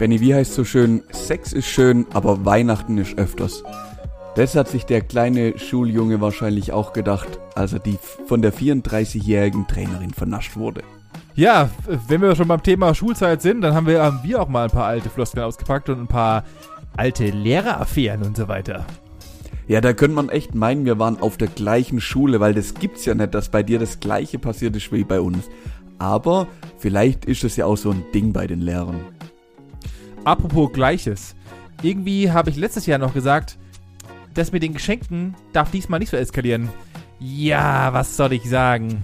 Benny, wie heißt so schön, Sex ist schön, aber Weihnachten ist öfters. Das hat sich der kleine Schuljunge wahrscheinlich auch gedacht, als er die von der 34-jährigen Trainerin vernascht wurde. Ja, wenn wir schon beim Thema Schulzeit sind, dann haben wir, haben wir auch mal ein paar alte Floskeln ausgepackt und ein paar alte Lehreraffären und so weiter. Ja, da könnte man echt meinen, wir waren auf der gleichen Schule, weil das gibt's ja nicht, dass bei dir das gleiche passiert ist wie bei uns. Aber vielleicht ist es ja auch so ein Ding bei den Lehrern. Apropos Gleiches. Irgendwie habe ich letztes Jahr noch gesagt, das mit den Geschenken darf diesmal nicht so eskalieren. Ja, was soll ich sagen?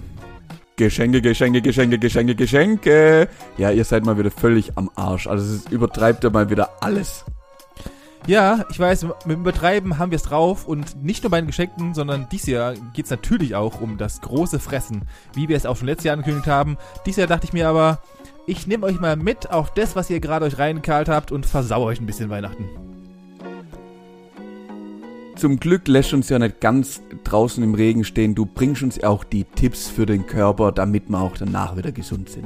Geschenke, Geschenke, Geschenke, Geschenke, Geschenke. Ja, ihr seid mal wieder völlig am Arsch. Also es übertreibt ja mal wieder alles. Ja, ich weiß, mit dem Übertreiben haben wir es drauf und nicht nur bei den Geschenken, sondern dieses Jahr geht es natürlich auch um das große Fressen, wie wir es auch schon letztes Jahr angekündigt haben. Dieses Jahr dachte ich mir aber, ich nehme euch mal mit auf das, was ihr gerade euch reingekalt habt und versau euch ein bisschen Weihnachten. Zum Glück lässt uns ja nicht ganz draußen im Regen stehen. Du bringst uns auch die Tipps für den Körper, damit wir auch danach wieder gesund sind.